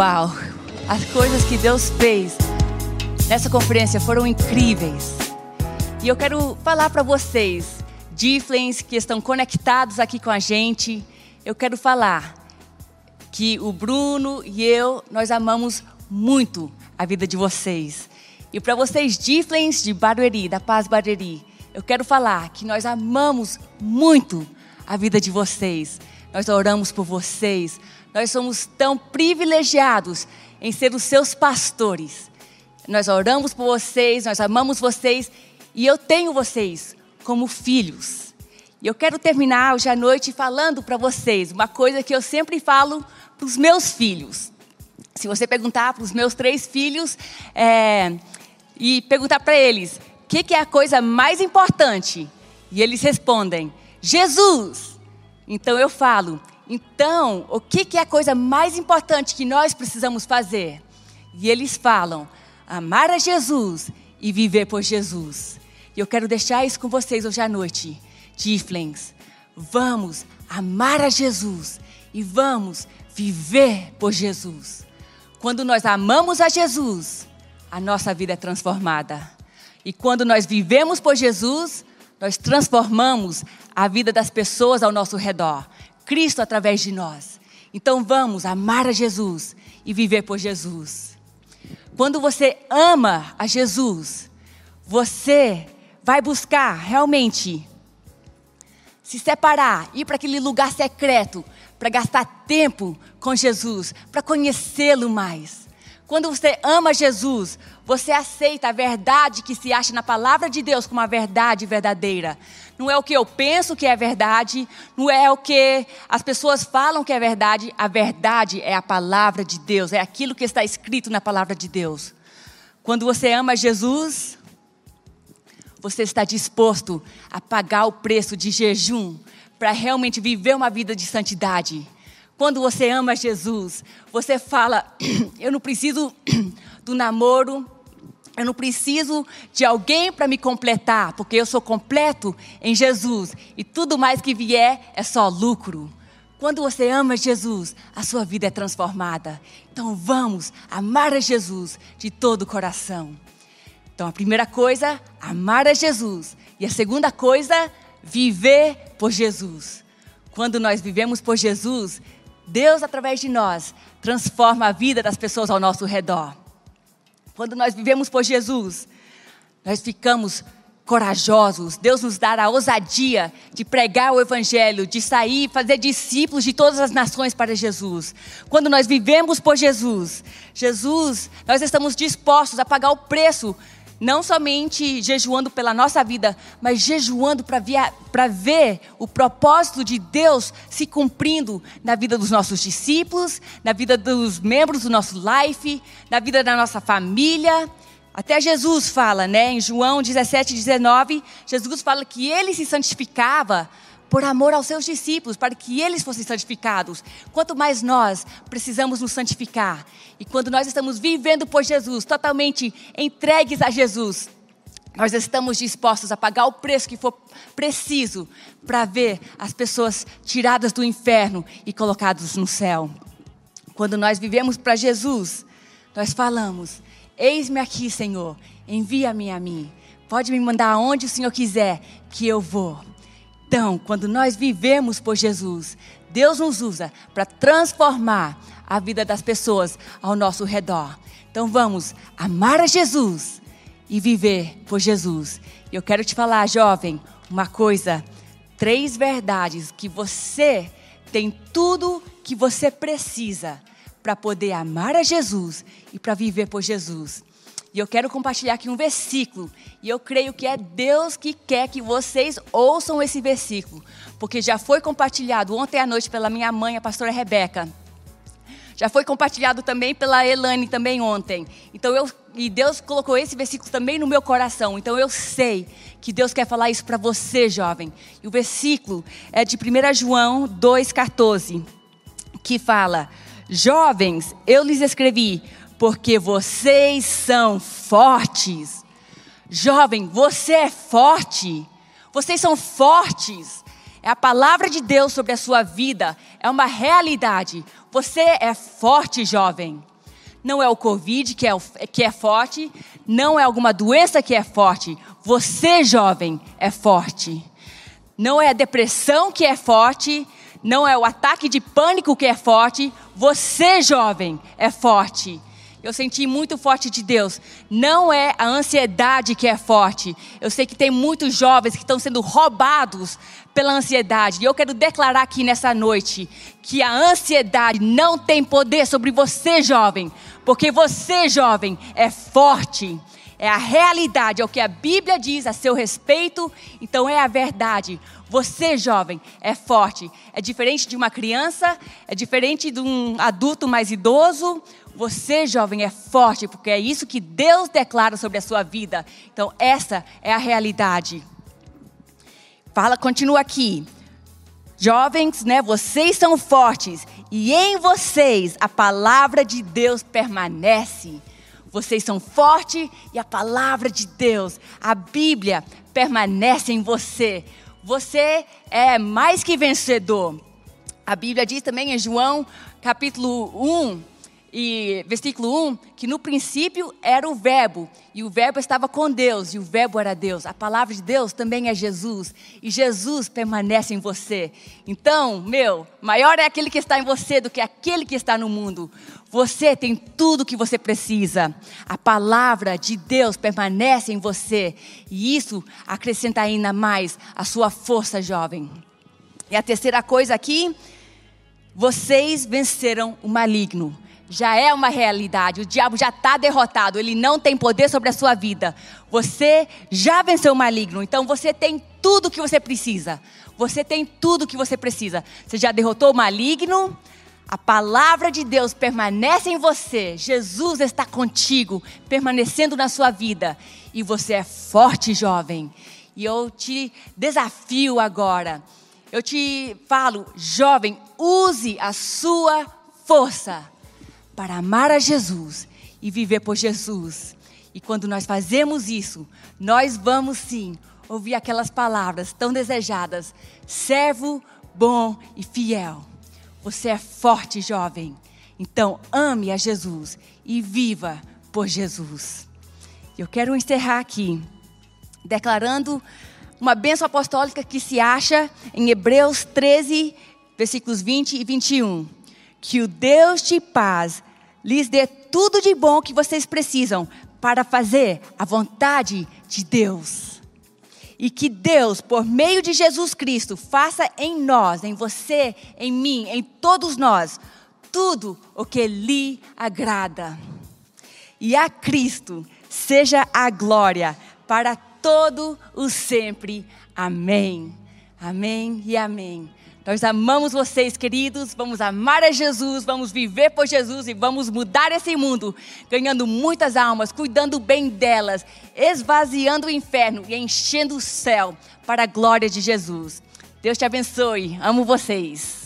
Uau! As coisas que Deus fez nessa conferência foram incríveis. E eu quero falar para vocês, Difflens, que estão conectados aqui com a gente, eu quero falar que o Bruno e eu, nós amamos muito a vida de vocês. E para vocês, Difflens de Barueri, da Paz Barueri, eu quero falar que nós amamos muito a vida de vocês. Nós oramos por vocês. Nós somos tão privilegiados em ser os seus pastores. Nós oramos por vocês, nós amamos vocês e eu tenho vocês como filhos. E eu quero terminar hoje à noite falando para vocês uma coisa que eu sempre falo para os meus filhos. Se você perguntar para os meus três filhos é, e perguntar para eles o que, que é a coisa mais importante, e eles respondem: Jesus. Então eu falo: então, o que, que é a coisa mais importante que nós precisamos fazer? E eles falam: amar a Jesus e viver por Jesus. E eu quero deixar isso com vocês hoje à noite. Tiflens, vamos amar a Jesus e vamos viver por Jesus. Quando nós amamos a Jesus, a nossa vida é transformada. E quando nós vivemos por Jesus, nós transformamos a vida das pessoas ao nosso redor. Cristo através de nós. Então vamos amar a Jesus e viver por Jesus. Quando você ama a Jesus, você vai buscar realmente se separar, ir para aquele lugar secreto, para gastar tempo com Jesus, para conhecê-lo mais. Quando você ama Jesus, você aceita a verdade que se acha na palavra de Deus como uma verdade verdadeira. Não é o que eu penso que é verdade, não é o que as pessoas falam que é verdade. A verdade é a palavra de Deus, é aquilo que está escrito na palavra de Deus. Quando você ama Jesus, você está disposto a pagar o preço de jejum para realmente viver uma vida de santidade. Quando você ama Jesus, você fala: eu não preciso do namoro, eu não preciso de alguém para me completar, porque eu sou completo em Jesus e tudo mais que vier é só lucro. Quando você ama Jesus, a sua vida é transformada. Então vamos amar a Jesus de todo o coração. Então a primeira coisa, amar a Jesus. E a segunda coisa, viver por Jesus. Quando nós vivemos por Jesus, Deus, através de nós, transforma a vida das pessoas ao nosso redor. Quando nós vivemos por Jesus, nós ficamos corajosos. Deus nos dá a ousadia de pregar o Evangelho, de sair, fazer discípulos de todas as nações para Jesus. Quando nós vivemos por Jesus, Jesus, nós estamos dispostos a pagar o preço não somente jejuando pela nossa vida, mas jejuando para ver o propósito de Deus se cumprindo na vida dos nossos discípulos, na vida dos membros do nosso life, na vida da nossa família. Até Jesus fala, né, em João 17, 19, Jesus fala que ele se santificava por amor aos seus discípulos, para que eles fossem santificados. Quanto mais nós precisamos nos santificar, e quando nós estamos vivendo por Jesus, totalmente entregues a Jesus, nós estamos dispostos a pagar o preço que for preciso para ver as pessoas tiradas do inferno e colocadas no céu. Quando nós vivemos para Jesus, nós falamos: Eis-me aqui, Senhor, envia-me a mim. Pode me mandar aonde o Senhor quiser, que eu vou. Então, quando nós vivemos por Jesus, Deus nos usa para transformar a vida das pessoas ao nosso redor. Então vamos amar a Jesus e viver por Jesus. Eu quero te falar, jovem, uma coisa, três verdades que você tem tudo que você precisa para poder amar a Jesus e para viver por Jesus. E eu quero compartilhar aqui um versículo. E eu creio que é Deus que quer que vocês ouçam esse versículo. Porque já foi compartilhado ontem à noite pela minha mãe, a pastora Rebeca. Já foi compartilhado também pela Elane também ontem. Então eu e Deus colocou esse versículo também no meu coração. Então eu sei que Deus quer falar isso para você, jovem. E o versículo é de 1 João 2:14, que fala: Jovens, eu lhes escrevi porque vocês são fortes. Jovem, você é forte. Vocês são fortes. É a palavra de Deus sobre a sua vida, é uma realidade. Você é forte, jovem. não é o Covid que é, que é forte, não é alguma doença que é forte. Você, jovem, é forte. Não é a depressão que é forte, não é o ataque de pânico que é forte. Você, jovem, é forte. Eu senti muito forte de Deus. Não é a ansiedade que é forte. Eu sei que tem muitos jovens que estão sendo roubados pela ansiedade. E eu quero declarar aqui nessa noite que a ansiedade não tem poder sobre você, jovem, porque você, jovem, é forte. É a realidade, é o que a Bíblia diz a seu respeito, então é a verdade. Você, jovem, é forte. É diferente de uma criança, é diferente de um adulto mais idoso. Você, jovem, é forte, porque é isso que Deus declara sobre a sua vida. Então, essa é a realidade. Fala, continua aqui. Jovens, né, vocês são fortes e em vocês a palavra de Deus permanece. Vocês são fortes e a palavra de Deus, a Bíblia, permanece em você. Você é mais que vencedor. A Bíblia diz também em João, capítulo 1, e versículo 1, que no princípio era o Verbo, e o Verbo estava com Deus, e o Verbo era Deus. A palavra de Deus também é Jesus, e Jesus permanece em você. Então, meu, maior é aquele que está em você do que aquele que está no mundo. Você tem tudo o que você precisa. A palavra de Deus permanece em você, e isso acrescenta ainda mais a sua força, jovem. E a terceira coisa aqui, vocês venceram o maligno já é uma realidade. O diabo já está derrotado, ele não tem poder sobre a sua vida. Você já venceu o maligno, então você tem tudo o que você precisa. Você tem tudo o que você precisa. Você já derrotou o maligno, a palavra de Deus permanece em você. Jesus está contigo, permanecendo na sua vida. E você é forte, jovem. E eu te desafio agora. Eu te falo, jovem, use a sua força para amar a Jesus e viver por Jesus. E quando nós fazemos isso, nós vamos sim ouvir aquelas palavras tão desejadas: servo bom e fiel. Você é forte, jovem. Então ame a Jesus e viva por Jesus. Eu quero encerrar aqui declarando uma bênção apostólica que se acha em Hebreus 13, versículos 20 e 21. Que o Deus de paz lhes dê tudo de bom que vocês precisam para fazer a vontade de Deus. E que Deus, por meio de Jesus Cristo, faça em nós, em você, em mim, em todos nós, tudo o que lhe agrada. E a Cristo seja a glória para todo o sempre. Amém. Amém e amém. Nós amamos vocês, queridos. Vamos amar a Jesus, vamos viver por Jesus e vamos mudar esse mundo, ganhando muitas almas, cuidando bem delas, esvaziando o inferno e enchendo o céu para a glória de Jesus. Deus te abençoe. Amo vocês.